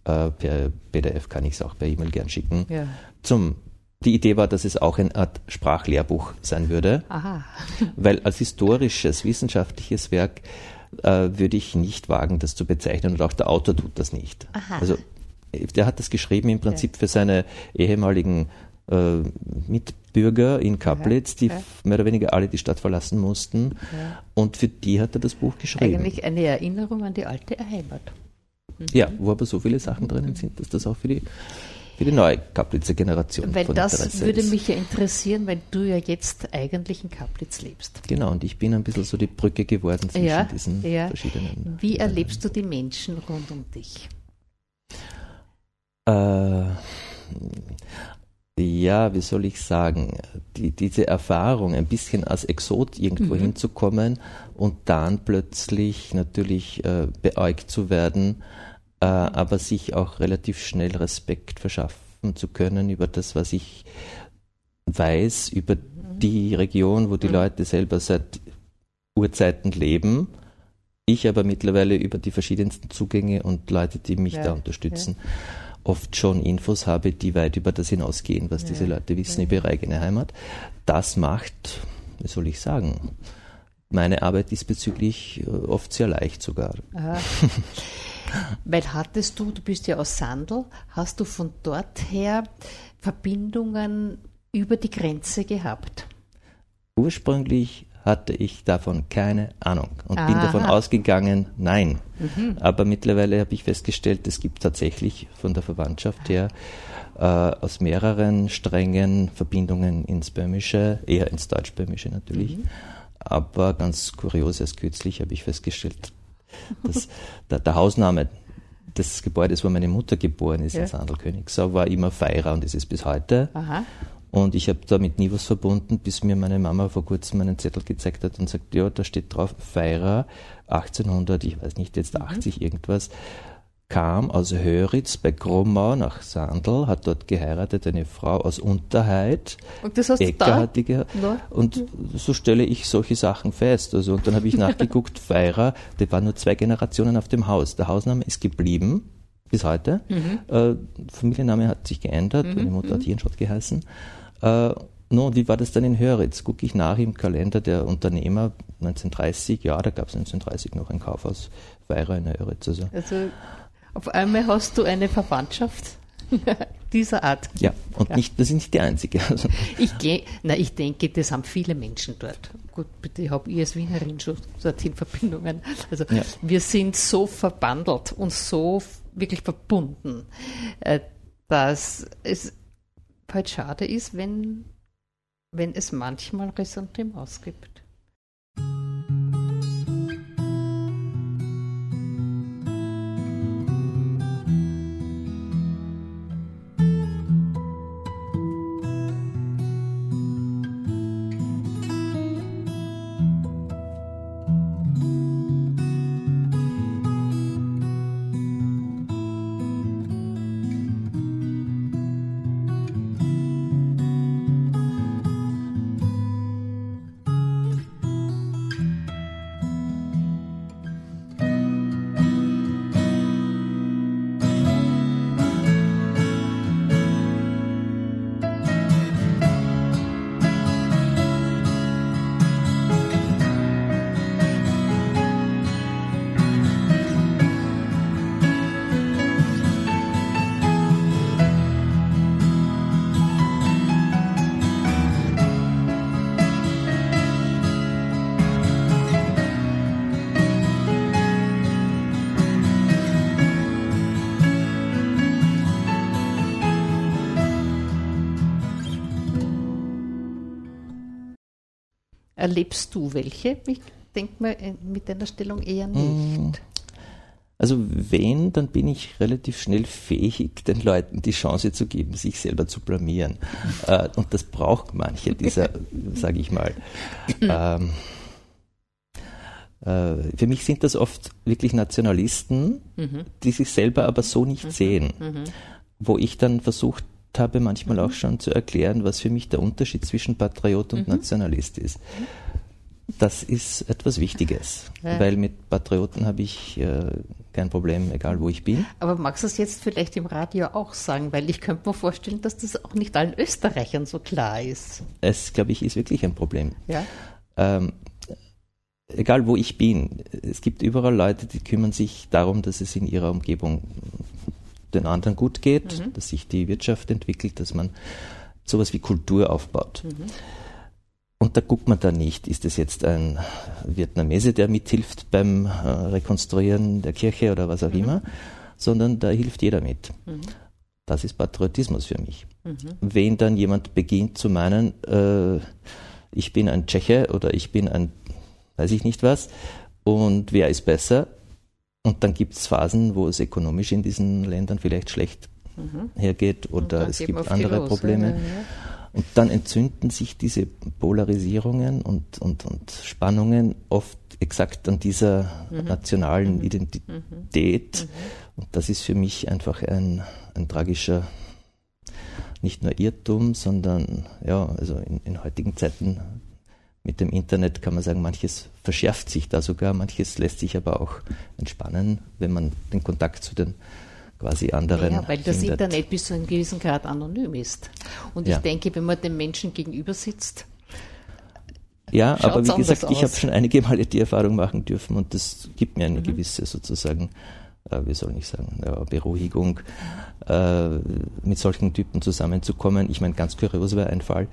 Äh, per PDF kann ich es auch per E-Mail gern schicken. Ja. Zum die Idee war, dass es auch eine Art Sprachlehrbuch sein würde, Aha. weil als historisches, wissenschaftliches Werk äh, würde ich nicht wagen, das zu bezeichnen und auch der Autor tut das nicht. Aha. Also der hat das geschrieben im Prinzip für seine ehemaligen äh, Mitbürger in Kaplitz, die mehr oder weniger alle die Stadt verlassen mussten. Und für die hat er das Buch geschrieben. Eigentlich eine Erinnerung an die alte Heimat. Mhm. Ja, wo aber so viele Sachen drinnen sind, dass das auch für die, für die neue Kaplitzer Generation Weil das Interesse würde ist. mich ja interessieren, weil du ja jetzt eigentlich in Kaplitz lebst. Genau, und ich bin ein bisschen so die Brücke geworden zwischen ja, diesen ja. verschiedenen. Wie erlebst du die Menschen rund um dich? Äh, ja, wie soll ich sagen, die, diese Erfahrung, ein bisschen als Exot irgendwo mhm. hinzukommen und dann plötzlich natürlich äh, beäugt zu werden, äh, aber sich auch relativ schnell Respekt verschaffen zu können über das, was ich weiß, über die Region, wo die mhm. Leute selber seit Urzeiten leben. Ich aber mittlerweile über die verschiedensten Zugänge und Leute, die mich ja, da unterstützen. Ja oft schon Infos habe, die weit über das hinausgehen, was ja. diese Leute wissen ja. über ihre eigene Heimat. Das macht, wie soll ich sagen, meine Arbeit diesbezüglich äh, oft sehr leicht sogar. [laughs] Weil hattest du, du bist ja aus Sandl, hast du von dort her Verbindungen über die Grenze gehabt? Ursprünglich hatte ich davon keine Ahnung und Aha. bin davon ausgegangen, nein. Mhm. Aber mittlerweile habe ich festgestellt, es gibt tatsächlich von der Verwandtschaft her äh, aus mehreren strengen Verbindungen ins Böhmische, eher ins Deutsch-Böhmische natürlich. Mhm. Aber ganz kurios, erst kürzlich habe ich festgestellt, dass [laughs] der, der Hausname des Gebäudes, wo meine Mutter geboren ist, ja. in Sandelkönigsau, war immer Feira und ist es bis heute. Aha. Und ich habe damit nie was verbunden, bis mir meine Mama vor kurzem einen Zettel gezeigt hat und sagt, ja, da steht drauf, Feira 1800, ich weiß nicht, jetzt 80 mhm. irgendwas, kam aus Höritz bei Grummau nach Sandl, hat dort geheiratet, eine Frau aus Unterheit. Und das hast du da? Hat die und so stelle ich solche Sachen fest. Also, und dann habe ich [laughs] nachgeguckt, Feira, der war nur zwei Generationen auf dem Haus. Der Hausname ist geblieben bis heute. Mhm. Äh, Familienname hat sich geändert, mhm. meine Mutter hat mhm. Hirnschott geheißen. Äh, no, wie war das dann in Höritz? Gucke ich nach im Kalender der Unternehmer 1930, ja, da gab es 1930 noch ein Kaufhaus Weiher in Höritz. Also. also auf einmal hast du eine Verwandtschaft [laughs] dieser Art. Ja, und ja. Nicht, das ist nicht die einzige. Also. Ich, geh, na, ich denke, das haben viele Menschen dort. Gut, bitte habe ich als Wienerin schon dorthin Verbindungen. Also ja. wir sind so verbandelt und so wirklich verbunden, äh, dass es halt schade ist, wenn, wenn es manchmal Ressentiments gibt. Erlebst du welche? Ich denke mal äh, mit deiner Stellung eher nicht. Mm. Also wenn, dann bin ich relativ schnell fähig, den Leuten die Chance zu geben, sich selber zu blamieren. [laughs] Äh, und das braucht manche dieser, [laughs] sage ich mal. Ähm, äh, für mich sind das oft wirklich Nationalisten, mhm. die sich selber aber so nicht mhm. sehen. Mhm. Wo ich dann versucht habe, manchmal auch schon zu erklären, was für mich der Unterschied zwischen Patriot und mhm. Nationalist ist. Das ist etwas Wichtiges, ja. weil mit Patrioten habe ich äh, kein Problem, egal wo ich bin. Aber magst du es jetzt vielleicht im Radio auch sagen? Weil ich könnte mir vorstellen, dass das auch nicht allen Österreichern so klar ist. Es, glaube ich, ist wirklich ein Problem. Ja? Ähm, egal wo ich bin, es gibt überall Leute, die kümmern sich darum, dass es in ihrer Umgebung den anderen gut geht, mhm. dass sich die Wirtschaft entwickelt, dass man sowas wie Kultur aufbaut. Mhm. Und da guckt man da nicht, ist es jetzt ein Vietnamese, der mithilft beim äh, Rekonstruieren der Kirche oder was auch mhm. immer, sondern da hilft jeder mit. Mhm. Das ist Patriotismus für mich. Mhm. Wenn dann jemand beginnt zu meinen, äh, ich bin ein Tscheche oder ich bin ein, weiß ich nicht was, und wer ist besser, und dann gibt es Phasen, wo es ökonomisch in diesen Ländern vielleicht schlecht mhm. hergeht oder es gibt andere los, Probleme. Ja, ja. Und dann entzünden sich diese Polarisierungen und, und, und Spannungen oft exakt an dieser mhm. nationalen mhm. Identität. Mhm. Und das ist für mich einfach ein, ein tragischer, nicht nur Irrtum, sondern ja, also in, in heutigen Zeiten mit dem Internet kann man sagen, manches verschärft sich da sogar, manches lässt sich aber auch entspannen, wenn man den Kontakt zu den quasi anderen. Ja, weil das findet. Internet bis zu einem gewissen Grad anonym ist. Und ja. ich denke, wenn man dem Menschen gegenüber sitzt, ja, aber wie gesagt, aus. ich habe schon einige Male die Erfahrung machen dürfen und das gibt mir eine mhm. gewisse sozusagen, äh, wie soll ich sagen, ja, Beruhigung, äh, mit solchen Typen zusammenzukommen. Ich meine, ganz kurios war ein Fall,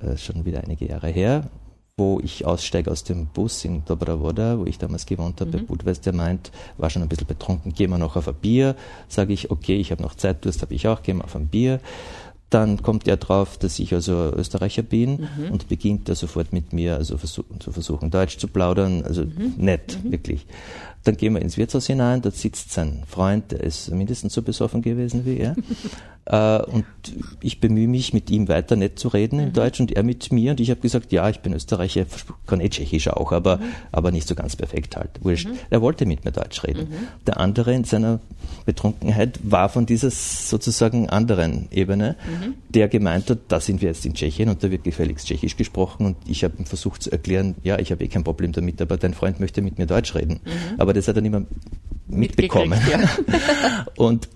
äh, schon wieder einige Jahre her, wo ich aussteige aus dem Bus in Dobravoda, wo ich damals gewohnt habe, mhm. bei Budweis, der meint, war schon ein bisschen betrunken, gehen wir noch auf ein Bier. Sage ich, okay, ich habe noch Zeit, Durst habe ich auch, gehen wir auf ein Bier. Dann kommt er drauf, dass ich also Österreicher bin mhm. und beginnt er sofort mit mir also versuch, zu versuchen, Deutsch zu plaudern. Also mhm. nett, mhm. wirklich. Dann gehen wir ins Wirtshaus hinein, dort sitzt sein Freund, der ist mindestens so besoffen gewesen wie er. [laughs] Äh, und ich bemühe mich, mit ihm weiter nett zu reden in mhm. Deutsch und er mit mir. Und ich habe gesagt, ja, ich bin Österreicher, kann eh Tschechisch auch, aber, mhm. aber nicht so ganz perfekt halt. Wurscht. Mhm. Er wollte mit mir Deutsch reden. Mhm. Der andere in seiner Betrunkenheit war von dieser sozusagen anderen Ebene, mhm. der gemeint hat, da sind wir jetzt in Tschechien und da wird gefälligst Tschechisch gesprochen. Und ich habe versucht zu erklären, ja, ich habe eh kein Problem damit, aber dein Freund möchte mit mir Deutsch reden. Mhm. Aber das hat er nicht mehr mitbekommen. Ja. [laughs] und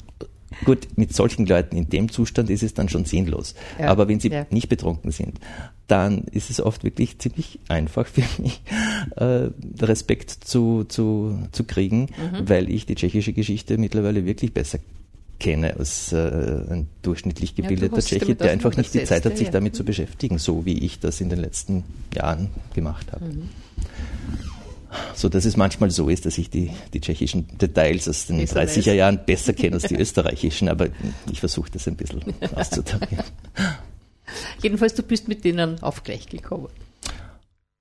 Gut, mit solchen Leuten in dem Zustand ist es dann schon sinnlos. Ja, Aber wenn sie ja. nicht betrunken sind, dann ist es oft wirklich ziemlich einfach für mich, [laughs] äh, Respekt zu, zu, zu kriegen, mhm. weil ich die tschechische Geschichte mittlerweile wirklich besser kenne als äh, ein durchschnittlich gebildeter ja, Tscheche, der einfach nicht die Zeit hat, sich damit zu beschäftigen, so wie ich das in den letzten Jahren gemacht habe. Mhm so dass es manchmal so ist, dass ich die, die tschechischen Details aus den 30er Jahren besser kenne als die [laughs] österreichischen, aber ich versuche das ein bisschen auszutarieren. [laughs] Jedenfalls, du bist mit denen auf gleich gekommen.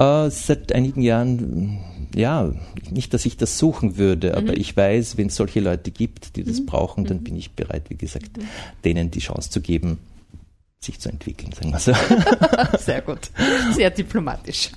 Uh, seit einigen Jahren, ja, nicht, dass ich das suchen würde, mhm. aber ich weiß, wenn es solche Leute gibt, die das mhm. brauchen, dann mhm. bin ich bereit, wie gesagt, mhm. denen die Chance zu geben, sich zu entwickeln, sagen wir so. [laughs] Sehr gut, sehr diplomatisch.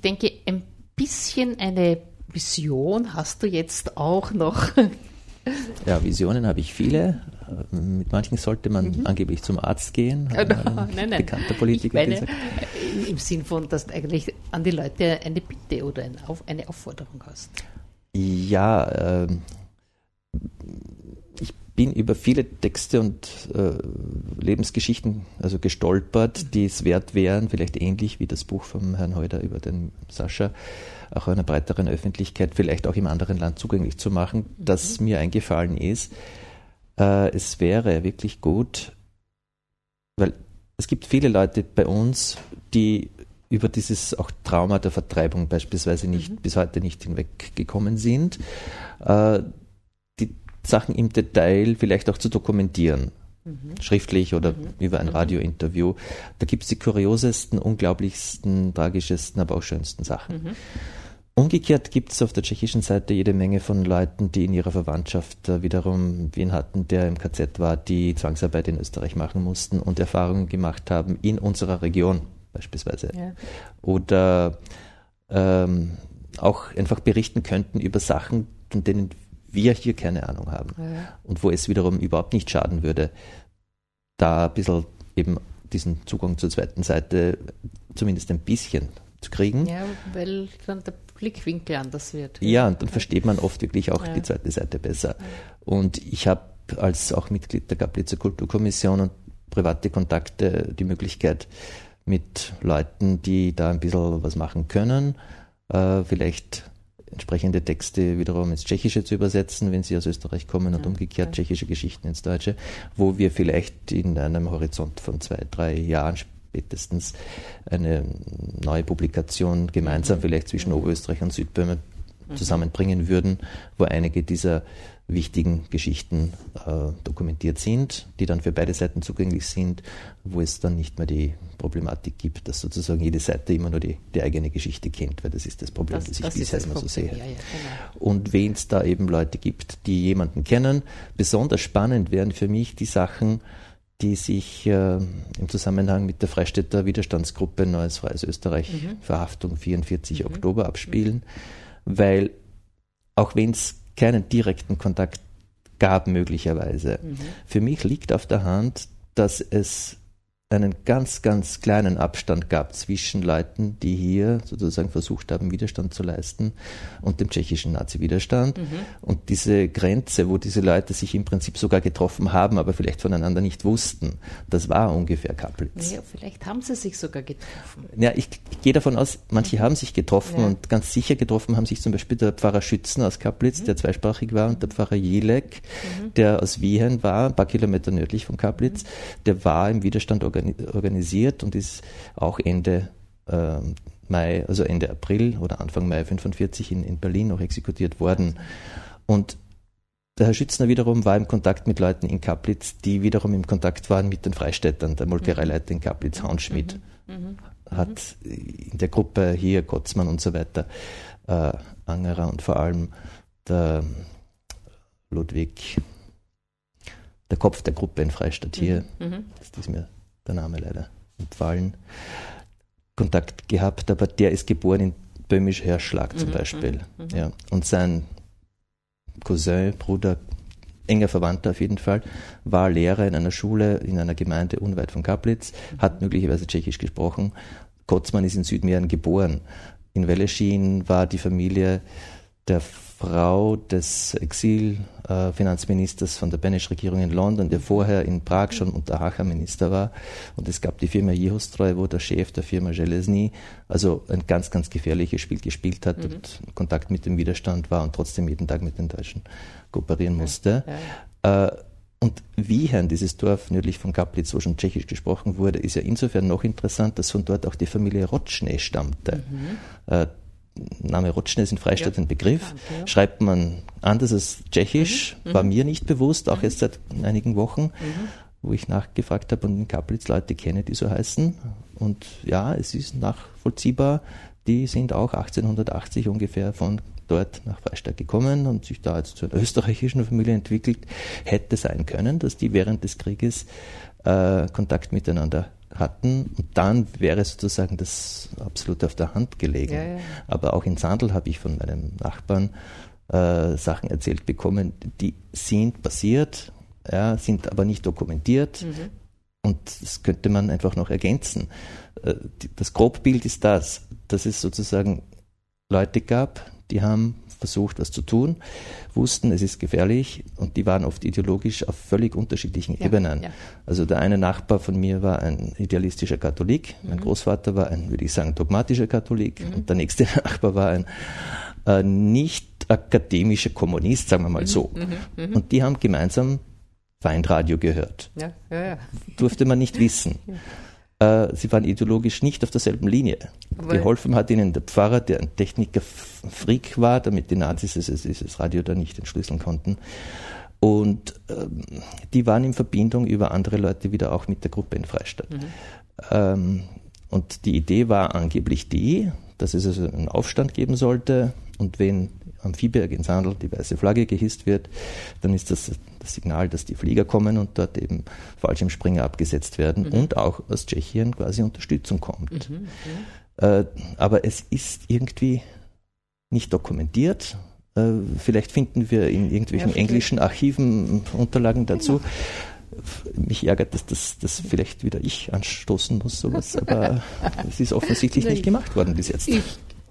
Ich denke, ein bisschen eine Vision hast du jetzt auch noch. [laughs] Ja, Visionen habe ich viele. mit manchen sollte man mhm. angeblich zum Arzt gehen. Ein nein, nein. Bekannter Politiker ich meine, gesagt. Im Sinn von, dass du eigentlich an die Leute eine Bitte oder eine Aufforderung hast. Ja, äh, ich bin über viele Texte und äh, Lebensgeschichten also gestolpert, mhm. die es wert wären, vielleicht ähnlich wie das Buch vom Herrn Heuder über den Sascha, auch einer breiteren Öffentlichkeit, vielleicht auch im anderen Land zugänglich zu machen, mhm. das mir eingefallen ist. Äh, es wäre wirklich gut, weil es gibt viele Leute bei uns, die über dieses auch Trauma der Vertreibung beispielsweise nicht mhm. bis heute nicht hinweggekommen sind, äh, Sachen im Detail vielleicht auch zu dokumentieren. Mhm. Schriftlich oder mhm. über ein mhm. Radiointerview. Da gibt es die kuriosesten, unglaublichsten, tragischesten, aber auch schönsten Sachen. Mhm. Umgekehrt gibt es auf der tschechischen Seite jede Menge von Leuten, die in ihrer Verwandtschaft wiederum wen hatten, der im KZ war, die Zwangsarbeit in Österreich machen mussten und Erfahrungen gemacht haben in unserer Region beispielsweise. Ja. Oder ähm, auch einfach berichten könnten über Sachen, von denen wir hier keine Ahnung haben. Ja. Und wo es wiederum überhaupt nicht schaden würde, da ein bisschen eben diesen Zugang zur zweiten Seite zumindest ein bisschen zu kriegen. Ja, weil dann der Blickwinkel anders wird. Ja, und dann versteht man oft wirklich auch ja. die zweite Seite besser. Und ich habe als auch Mitglied der Gablitzer Kulturkommission und private Kontakte die Möglichkeit, mit Leuten, die da ein bisschen was machen können, äh, vielleicht entsprechende Texte wiederum ins Tschechische zu übersetzen, wenn sie aus Österreich kommen und umgekehrt ja. tschechische Geschichten ins Deutsche, wo wir vielleicht in einem Horizont von zwei, drei Jahren spätestens eine neue Publikation gemeinsam mhm. vielleicht zwischen Oberösterreich und Südböhmen mhm. zusammenbringen würden, wo einige dieser wichtigen Geschichten äh, dokumentiert sind, die dann für beide Seiten zugänglich sind, wo es dann nicht mehr die Problematik gibt, dass sozusagen jede Seite immer nur die, die eigene Geschichte kennt, weil das ist das Problem, das, das ich das bisher immer so sehe. Ja, ja, genau. Und wenn es da eben Leute gibt, die jemanden kennen, besonders spannend wären für mich die Sachen, die sich äh, im Zusammenhang mit der Freistädter Widerstandsgruppe Neues Freies Österreich mhm. Verhaftung 44 mhm. Oktober abspielen, mhm. weil auch wenn es keinen direkten Kontakt gab möglicherweise, mhm. für mich liegt auf der Hand, dass es einen ganz, ganz kleinen Abstand gab zwischen Leuten, die hier sozusagen versucht haben, Widerstand zu leisten und dem tschechischen Nazi-Widerstand. Mhm. Und diese Grenze, wo diese Leute sich im Prinzip sogar getroffen haben, aber vielleicht voneinander nicht wussten, das war ungefähr Kaplitz. Ja, vielleicht haben sie sich sogar getroffen. Ja, ich, ich gehe davon aus, manche mhm. haben sich getroffen ja. und ganz sicher getroffen haben sich zum Beispiel der Pfarrer Schützen aus Kaplitz, mhm. der zweisprachig war, und der Pfarrer Jelek, mhm. der aus Wien war, ein paar Kilometer nördlich von Kaplitz, mhm. der war im Widerstand organisiert organisiert und ist auch Ende äh, Mai, also Ende April oder Anfang Mai 45 in, in Berlin noch exekutiert worden. Und der Herr Schützner wiederum war im Kontakt mit Leuten in Kaplitz, die wiederum im Kontakt waren mit den Freistädtern. Der Molkereileiter in Kaplitz, Hans Schmidt, mhm. Mhm. hat in der Gruppe hier Gotzmann und so weiter, äh, Angerer und vor allem der Ludwig, der Kopf der Gruppe in Freistadt hier, mhm. mhm. das ist mir der Name leider entfallen, Kontakt gehabt, aber der ist geboren in Böhmisch Herschlag zum mhm, Beispiel. Mhm, mhm, ja. Und sein Cousin, Bruder, enger Verwandter auf jeden Fall, war Lehrer in einer Schule in einer Gemeinde unweit von Kaplitz, hat möglicherweise Tschechisch gesprochen. Kotzmann ist in Südmähren geboren. In Weleschin war die Familie der Frau des Exil-Finanzministers von der Benisch-Regierung in London, der vorher in Prag schon unter Hacha Minister war. Und es gab die Firma Jehostroy, wo der Chef der Firma Železny also ein ganz, ganz gefährliches Spiel gespielt hat mhm. und Kontakt mit dem Widerstand war und trotzdem jeden Tag mit den Deutschen kooperieren musste. Ja, ja. Äh, und Wiehern, dieses Dorf nördlich von Kaplitz, wo schon tschechisch gesprochen wurde, ist ja insofern noch interessant, dass von dort auch die Familie Rotschnee stammte. Mhm. Name Rotschne ist in Freistadt ja. ein Begriff. Ja. Schreibt man anders als Tschechisch, mhm. war mhm. mir nicht bewusst, auch mhm. erst seit einigen Wochen, mhm. wo ich nachgefragt habe und in Kaplitz Leute kenne, die so heißen. Und ja, es ist nachvollziehbar, die sind auch 1880 ungefähr von dort nach Freistadt gekommen und sich da jetzt zu einer österreichischen Familie entwickelt. Hätte sein können, dass die während des Krieges äh, Kontakt miteinander hatten. Und dann wäre sozusagen das absolut auf der Hand gelegen. Ja, ja. Aber auch in Sandl habe ich von meinem Nachbarn äh, Sachen erzählt bekommen, die sind passiert. ja, sind aber nicht dokumentiert. Mhm. Und das könnte man einfach noch ergänzen. Äh, das Grobbild ist das, dass es sozusagen Leute gab, die haben versucht, was zu tun, wussten, es ist gefährlich und die waren oft ideologisch auf völlig unterschiedlichen ja, Ebenen. Ja. Also der eine Nachbar von mir war ein idealistischer Katholik, mein mhm. Großvater war ein, würde ich sagen, dogmatischer Katholik mhm. und der nächste [laughs] Nachbar war ein äh, nicht akademischer Kommunist, sagen wir mal mhm. so. Mhm. Mhm. Und die haben gemeinsam Feindradio gehört. Ja, ja, ja. Durfte man nicht wissen. Äh, sie waren ideologisch nicht auf derselben Linie. Weil Geholfen hat ihnen der Pfarrer, der ein Techniker-Freak war, damit die Nazis dieses Radio da nicht entschlüsseln konnten. Und ähm, die waren in Verbindung über andere Leute wieder auch mit der Gruppe in Freistadt. Mhm. Ähm, und die Idee war angeblich die, dass es also einen Aufstand geben sollte und wenn am Viehberg in Sandl die weiße Flagge gehisst wird, dann ist das das Signal, dass die Flieger kommen und dort eben Fallschirmspringer abgesetzt werden mhm. und auch aus Tschechien quasi Unterstützung kommt. Mhm, äh, aber es ist irgendwie nicht dokumentiert. Äh, vielleicht finden wir in irgendwelchen ja, englischen Archiven Unterlagen dazu. Genau. Mich ärgert, dass das, das vielleicht wieder ich anstoßen muss, sowas, aber [laughs] es ist offensichtlich nicht gemacht worden bis jetzt. Ich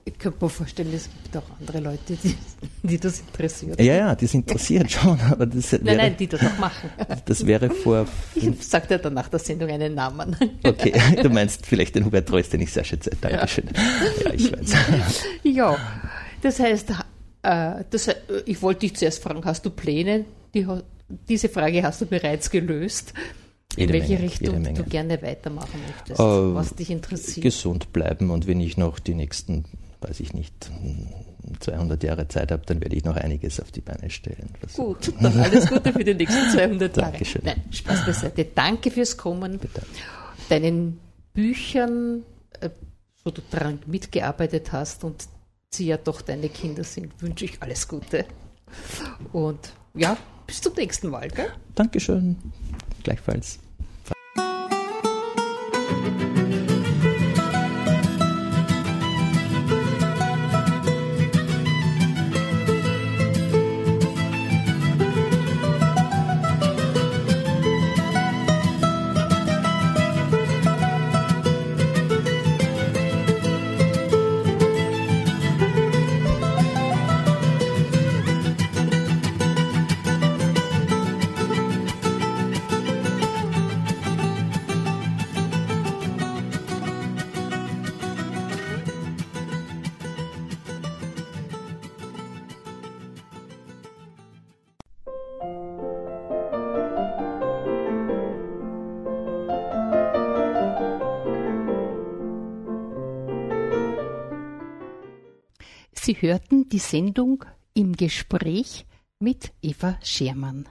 ich könnte mir vorstellen, es gibt auch andere Leute, die, die das interessiert. Ja, ja, das interessiert [laughs] schon. Aber das wäre, nein, nein, die das auch machen. Das wäre vor. Ich sage dir dann nach der Sendung einen Namen. Okay, [laughs] du meinst vielleicht den Hubert Treus, den ich sehr schätze. Dankeschön. Ja, ja ich weiß. [laughs] Ja, das heißt, äh, das, ich wollte dich zuerst fragen, hast du Pläne? Die, diese Frage hast du bereits gelöst. In welche Menge, Richtung du gerne weitermachen möchtest, äh, was dich interessiert? Gesund bleiben und wenn ich noch die nächsten weiß ich nicht, 200 Jahre Zeit habe, dann werde ich noch einiges auf die Beine stellen. Gut, dann alles Gute für die nächsten 200 Jahre. Dankeschön. Nein, Spaß beiseite. Danke fürs Kommen. Bitte. Deinen Büchern, äh, wo du daran mitgearbeitet hast und sie ja doch deine Kinder sind, wünsche ich alles Gute. Und ja, bis zum nächsten Mal. Gell? Dankeschön. Gleichfalls. Sendung im Gespräch mit Eva Schermann.